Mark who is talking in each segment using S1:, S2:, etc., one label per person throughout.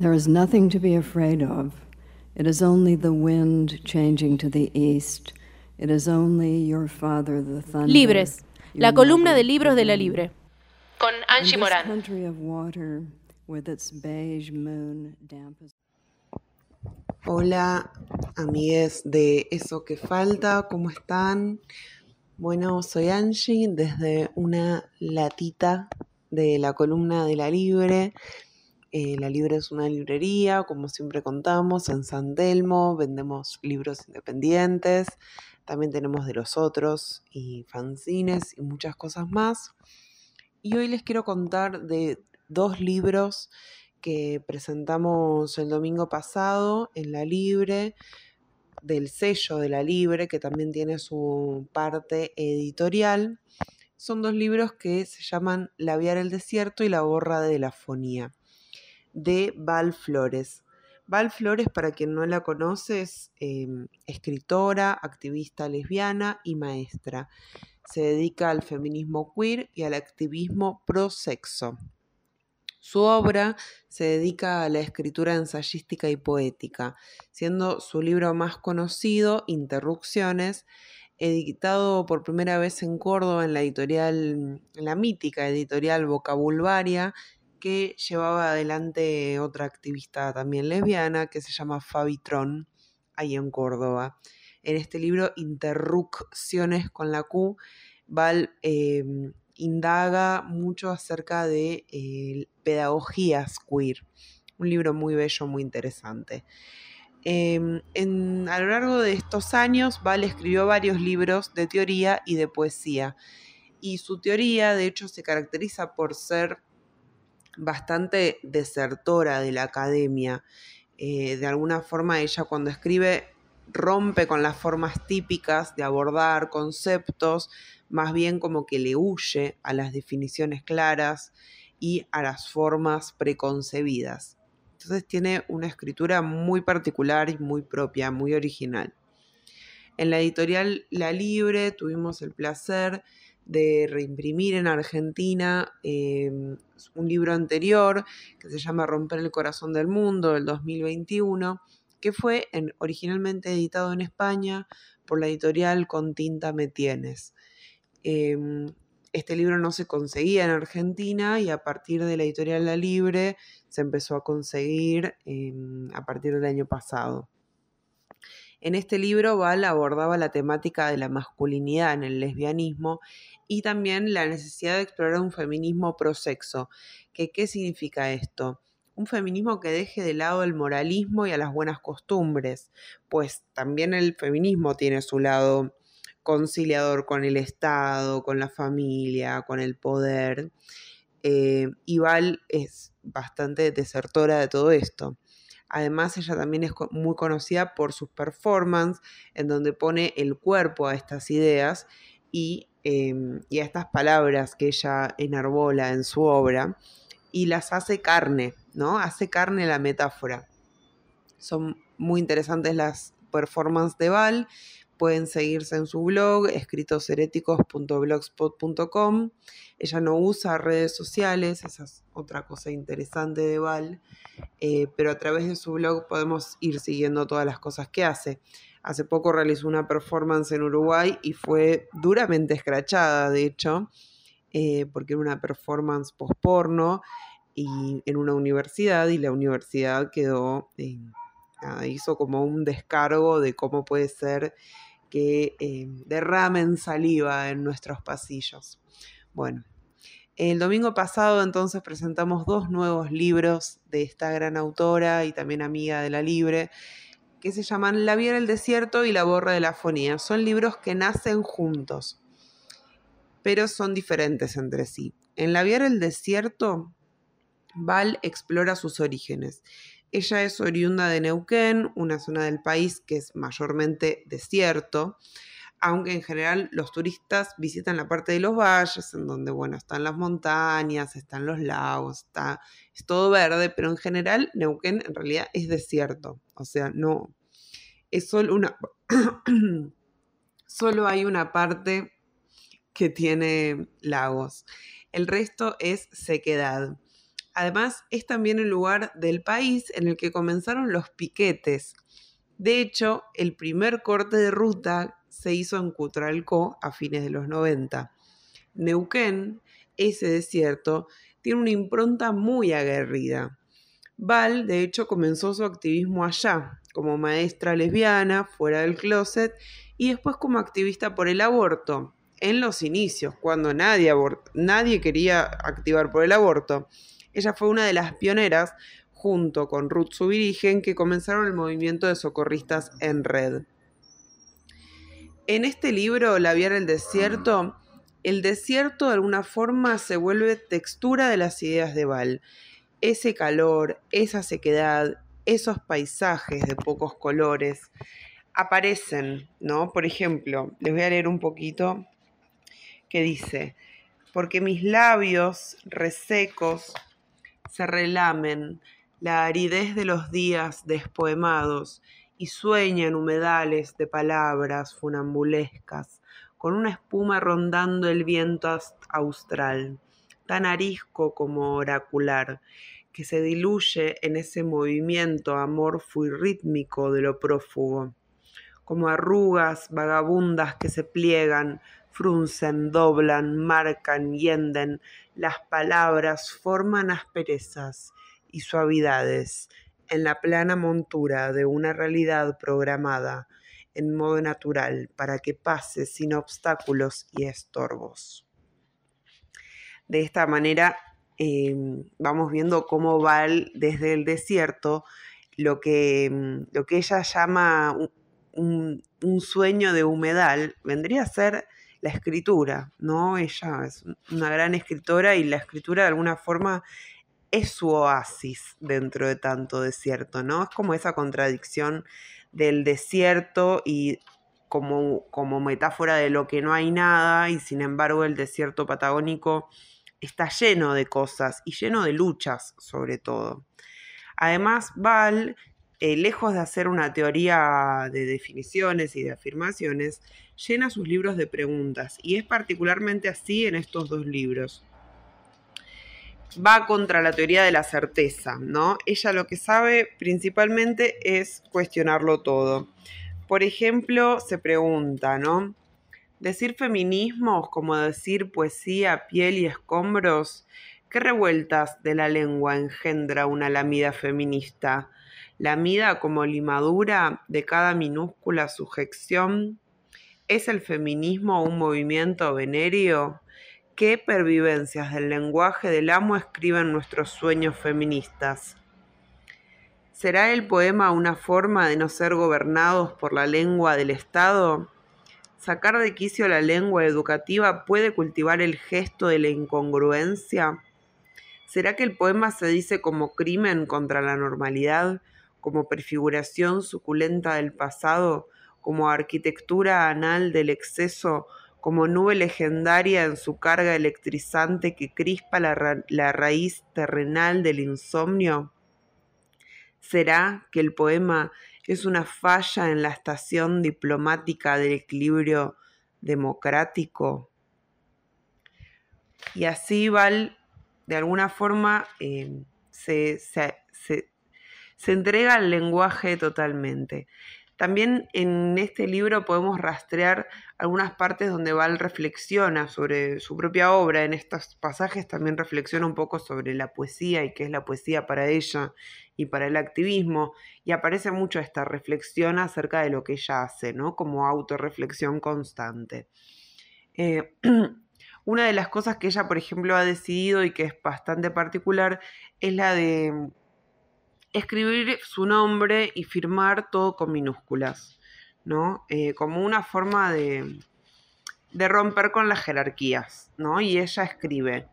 S1: There is nothing to be afraid of. It is only the wind changing to the east. It is only your father, the thunder.
S2: Libres, la columna de libros de la. Libre. Con Angie Morán.
S1: country of water, with its beige moon damp as
S3: Hola, amigues de Eso que Falta, ¿cómo están? Bueno, soy Angie desde una latita de la columna de La Libre. Eh, la Libre es una librería, como siempre contamos, en San Telmo, vendemos libros independientes, también tenemos de los otros y fanzines y muchas cosas más. Y hoy les quiero contar de dos libros que presentamos el domingo pasado en La Libre, del sello de La Libre, que también tiene su parte editorial. Son dos libros que se llaman Labiar el desierto y La borra de la fonía, de Val Flores. Val Flores, para quien no la conoce, es eh, escritora, activista lesbiana y maestra. Se dedica al feminismo queer y al activismo pro sexo. Su obra se dedica a la escritura ensayística y poética, siendo su libro más conocido, Interrupciones, editado por primera vez en Córdoba en la editorial, la mítica editorial Vocabulvaria, que llevaba adelante otra activista también lesbiana que se llama Fabi Tron, ahí en Córdoba. En este libro, Interrupciones con la Q, Val eh, indaga mucho acerca de eh, pedagogías queer. Un libro muy bello, muy interesante. Eh, en, a lo largo de estos años, Val escribió varios libros de teoría y de poesía. Y su teoría, de hecho, se caracteriza por ser bastante desertora de la academia. Eh, de alguna forma, ella cuando escribe rompe con las formas típicas de abordar conceptos, más bien como que le huye a las definiciones claras y a las formas preconcebidas. Entonces tiene una escritura muy particular y muy propia, muy original. En la editorial La Libre tuvimos el placer de reimprimir en Argentina eh, un libro anterior que se llama Romper el Corazón del Mundo del 2021, que fue en, originalmente editado en España por la editorial Con Tinta Me Tienes. Eh, este libro no se conseguía en Argentina y a partir de la editorial La Libre se empezó a conseguir eh, a partir del año pasado. En este libro Val abordaba la temática de la masculinidad en el lesbianismo y también la necesidad de explorar un feminismo prosexo. ¿Qué, ¿Qué significa esto? Un feminismo que deje de lado el moralismo y a las buenas costumbres, pues también el feminismo tiene su lado conciliador con el Estado, con la familia, con el poder. Eh, y Val es bastante desertora de todo esto. Además, ella también es muy conocida por sus performances, en donde pone el cuerpo a estas ideas y, eh, y a estas palabras que ella enarbola en su obra y las hace carne, ¿no? Hace carne la metáfora. Son muy interesantes las performances de Val pueden seguirse en su blog, escritosheréticos.blogspot.com. Ella no usa redes sociales, esa es otra cosa interesante de Val, eh, pero a través de su blog podemos ir siguiendo todas las cosas que hace. Hace poco realizó una performance en Uruguay y fue duramente escrachada, de hecho, eh, porque era una performance post-porno en una universidad y la universidad quedó... Hizo como un descargo de cómo puede ser que eh, derramen saliva en nuestros pasillos. Bueno, el domingo pasado entonces presentamos dos nuevos libros de esta gran autora y también amiga de la Libre, que se llaman La Viera del Desierto y La Borra de la Fonía. Son libros que nacen juntos, pero son diferentes entre sí. En La Viera del Desierto, Val explora sus orígenes. Ella es oriunda de Neuquén, una zona del país que es mayormente desierto, aunque en general los turistas visitan la parte de los valles, en donde, bueno, están las montañas, están los lagos, está, es todo verde, pero en general Neuquén en realidad es desierto, o sea, no, es solo una, solo hay una parte que tiene lagos, el resto es sequedad. Además, es también el lugar del país en el que comenzaron los piquetes. De hecho, el primer corte de ruta se hizo en Cutralcó a fines de los 90. Neuquén, ese desierto, tiene una impronta muy aguerrida. Val, de hecho, comenzó su activismo allá, como maestra lesbiana, fuera del closet, y después como activista por el aborto, en los inicios, cuando nadie, nadie quería activar por el aborto. Ella fue una de las pioneras, junto con Ruth Subirigen, que comenzaron el movimiento de socorristas en red. En este libro, La Vía en el Desierto, el desierto de alguna forma se vuelve textura de las ideas de Val. Ese calor, esa sequedad, esos paisajes de pocos colores aparecen, ¿no? Por ejemplo, les voy a leer un poquito que dice, porque mis labios resecos se relamen la aridez de los días despoemados y sueñan humedales de palabras funambulescas, con una espuma rondando el viento austral, tan arisco como oracular, que se diluye en ese movimiento amorfo y rítmico de lo prófugo, como arrugas vagabundas que se pliegan fruncen, doblan, marcan, yenden, las palabras forman asperezas y suavidades en la plana montura de una realidad programada en modo natural para que pase sin obstáculos y estorbos. De esta manera em, vamos viendo cómo va desde el desierto lo que, em, lo que ella llama un, sueño de humedal, vendría a ser la escritura, ¿no? Ella es una gran escritora y la escritura de alguna forma es su oasis dentro de tanto desierto, ¿no? Es como esa contradicción del desierto y como, como metáfora de lo que no hay nada y sin embargo el desierto patagónico está lleno de cosas y lleno de luchas sobre todo. Además, Val, eh, lejos de hacer una teoría de definiciones y de afirmaciones, llena sus libros de preguntas y es particularmente así en estos dos libros. Va contra la teoría de la certeza, ¿no? Ella lo que sabe principalmente es cuestionarlo todo. Por ejemplo, se pregunta, ¿no? Decir feminismos como decir poesía, piel y escombros, ¿qué revueltas de la lengua engendra una lamida feminista? ¿Lamida como limadura de cada minúscula sujeción? ¿Es el feminismo un movimiento venéreo? ¿Qué pervivencias del lenguaje del amo escriben nuestros sueños feministas? ¿Será el poema una forma de no ser gobernados por la lengua del Estado? ¿Sacar de quicio la lengua educativa puede cultivar el gesto de la incongruencia? ¿Será que el poema se dice como crimen contra la normalidad, como prefiguración suculenta del pasado, como arquitectura anal del exceso, como nube legendaria en su carga electrizante que crispa la, raíz terrenal del insomnio? ¿Será que el poema es una falla en la estación diplomática del equilibrio democrático? Y así Val, de alguna forma, eh, se, se, se entrega al lenguaje totalmente. También en este libro podemos rastrear algunas partes donde Val reflexiona sobre su propia obra. En estos pasajes también reflexiona un poco sobre la poesía y qué es la poesía para ella y para el activismo. Y aparece mucho esta reflexión acerca de lo que ella hace, ¿no? Como autorreflexión constante. Eh, una de las cosas que ella, por ejemplo, ha decidido y que es bastante particular es la de escribir su nombre y firmar todo con minúsculas, ¿no? Eh, como una forma de, de romper con las jerarquías, ¿no? Y ella escribe,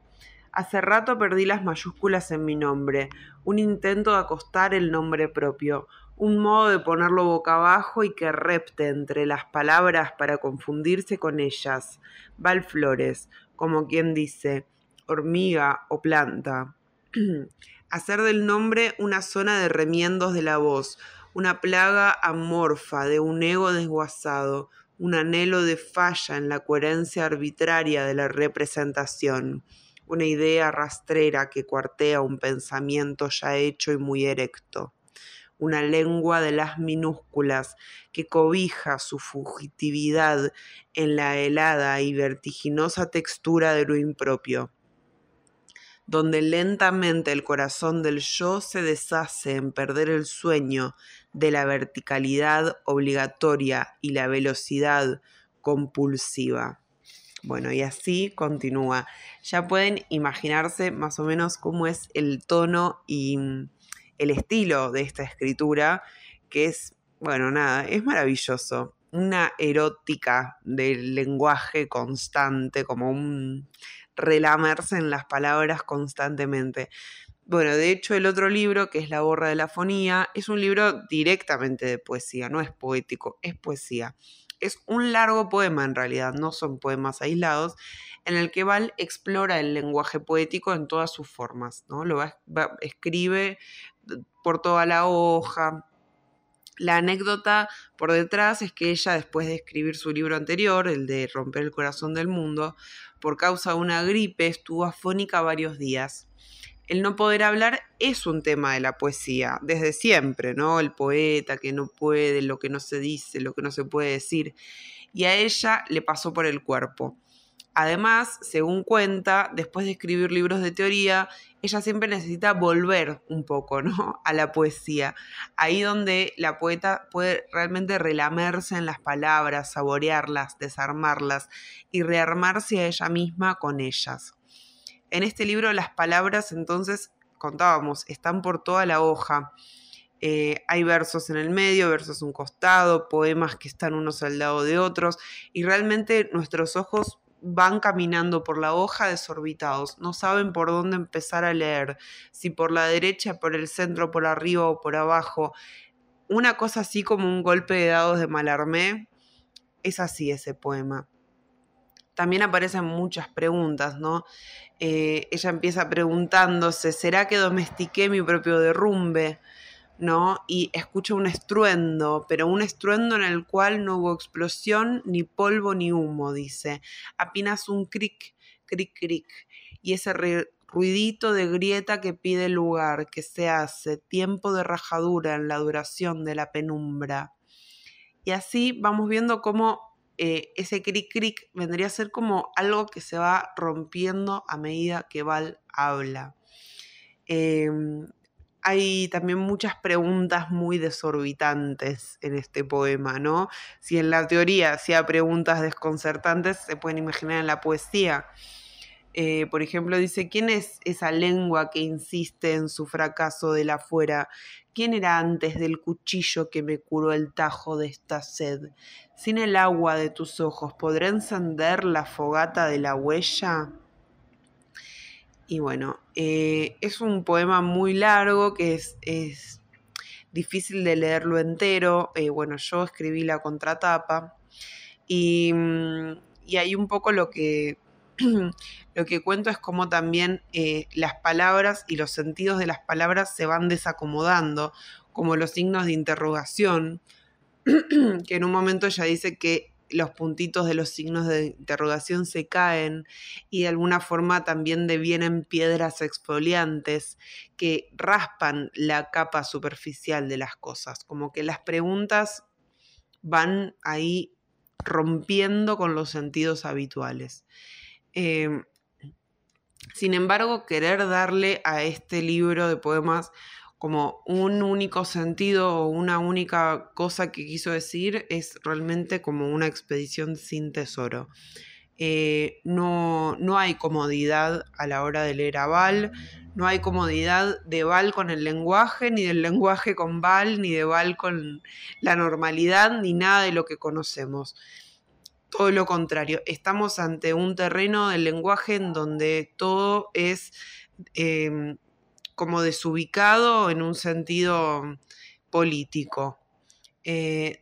S3: hace rato perdí las mayúsculas en mi nombre, un intento de acostar el nombre propio, un modo de ponerlo boca abajo y que repte entre las palabras para confundirse con ellas. Val Flores, como quien dice, hormiga o planta. hacer del nombre una zona de remiendos de la voz, una plaga amorfa de un ego desguazado, un anhelo de falla en la coherencia arbitraria de la representación, una idea rastrera que cuartea un pensamiento ya hecho y muy erecto, una lengua de las minúsculas que cobija su fugitividad en la helada y vertiginosa textura de lo impropio donde lentamente el corazón del yo se deshace en perder el sueño de la verticalidad obligatoria y la velocidad compulsiva. Bueno, y así continúa. Ya pueden imaginarse más o menos cómo es el tono y mm, el estilo de esta escritura, que es, bueno, nada, es maravilloso. Una erótica del lenguaje constante, como un relamerse en las palabras constantemente. Bueno, de hecho el otro libro, que es La borra de la fonía, es un libro directamente de poesía, no es poético, es poesía. Es un largo poema en realidad, no son poemas aislados, en el que Val explora el lenguaje poético en todas sus formas, ¿no? Lo escribe por toda la hoja, la anécdota por detrás es que ella, después de escribir su libro anterior, el de Romper el Corazón del Mundo, por causa de una gripe estuvo afónica varios días. El no poder hablar es un tema de la poesía, desde siempre, ¿no? El poeta que no puede, lo que no se dice, lo que no se puede decir. Y a ella le pasó por el cuerpo. Además, según cuenta, después de escribir libros de teoría, ella siempre necesita volver un poco, ¿no? A la poesía. Ahí donde la poeta puede realmente relamerse en las palabras, saborearlas, desarmarlas y rearmarse a ella misma con ellas. En este libro las palabras, entonces, contábamos, están por toda la hoja. Eh, hay versos en el medio, versos un costado, poemas que están unos al lado de otros, y realmente nuestros ojos van caminando por la hoja desorbitados, no saben por dónde empezar a leer, si por la derecha, por el centro, por arriba o por abajo. Una cosa así como un golpe de dados de Malarmé, es así ese poema. También aparecen muchas preguntas, ¿no? Eh, ella empieza preguntándose, ¿será que domestiqué mi propio derrumbe? ¿No? Y escucha un estruendo, pero un estruendo en el cual no hubo explosión, ni polvo, ni humo, dice. Apenas un cric, cric, cric. Y ese ruidito de grieta que pide lugar, que se hace, tiempo de rajadura en la duración de la penumbra. Y así vamos viendo cómo eh, ese cric cric vendría a ser como algo que se va rompiendo a medida que Val habla. Em, hay también muchas preguntas muy desorbitantes en este poema, ¿no? Si en la teoría hacía preguntas desconcertantes, se pueden imaginar en la poesía. Eh, por ejemplo, dice, ¿quién es esa lengua que insiste en su fracaso de la fuera? ¿Quién era antes del cuchillo que me curó el tajo de esta sed? Sin el agua de tus ojos, ¿podré encender la fogata de la huella? Y bueno, eh, es un poema muy largo que es, difícil de leerlo entero. Eh, bueno, yo escribí la contratapa y, mm, y ahí un poco lo que, lo que cuento es cómo también eh, las palabras y los sentidos de las palabras se van desacomodando, como los signos de interrogación, que en un momento ella dice que los puntitos de los signos de interrogación se caen y de alguna forma también devienen piedras exfoliantes que raspan la capa superficial de las cosas, como que las preguntas van ahí rompiendo con los sentidos habituales. Em, sin embargo, querer darle a este libro de poemas como un único sentido o una única cosa que quiso decir es realmente como una expedición sin tesoro. Eh, no, no, hay comodidad a la hora de leer a Val, no hay comodidad de Val con el lenguaje, ni del lenguaje con Val, ni de Val con la normalidad, ni nada de lo que conocemos. Todo lo contrario, estamos ante un terreno del lenguaje en donde todo es em, como desubicado en un sentido político. Eh,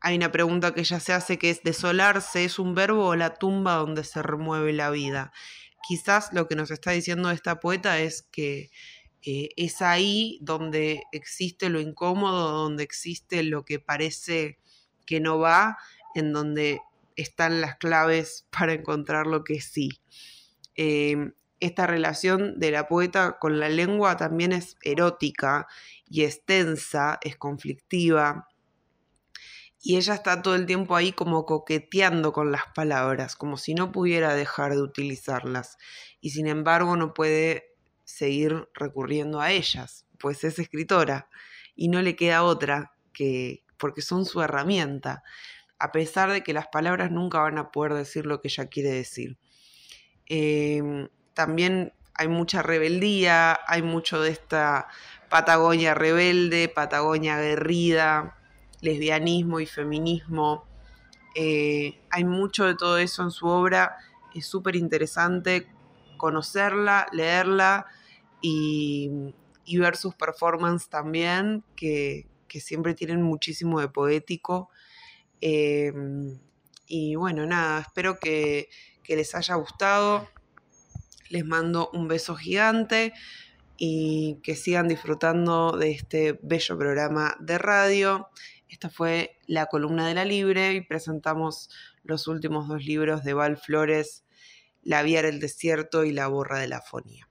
S3: hay una pregunta que ella se hace que es, ¿desolarse es un verbo o la tumba donde se remueve la vida? Quizás lo que nos está diciendo esta poeta es que eh, es ahí donde existe lo incómodo, donde existe lo que parece que no va, en donde están las claves para encontrar lo que sí. Eh, esta relación de la poeta con la lengua también es erótica y es tensa, es conflictiva. Y ella está todo el tiempo ahí como coqueteando con las palabras, como si no pudiera dejar de utilizarlas. Y sin embargo no puede seguir recurriendo a ellas, pues es escritora y no le queda otra que porque son su herramienta, a pesar de que las palabras nunca van a poder decir lo que ella quiere decir. Em, también hay mucha rebeldía, hay mucho de esta Patagonia rebelde, Patagonia aguerrida, lesbianismo y feminismo. Eh, hay mucho de todo eso en su obra, es súper interesante conocerla, leerla y, ver sus performances también, que, siempre tienen muchísimo de poético. Em, y bueno, nada, espero que les haya gustado. Les mando un beso gigante y que sigan disfrutando de este bello programa de radio. Esta fue la columna de la Libre y presentamos los últimos dos libros de Val Flores, La Vía del Desierto y La Borra de la Fonía.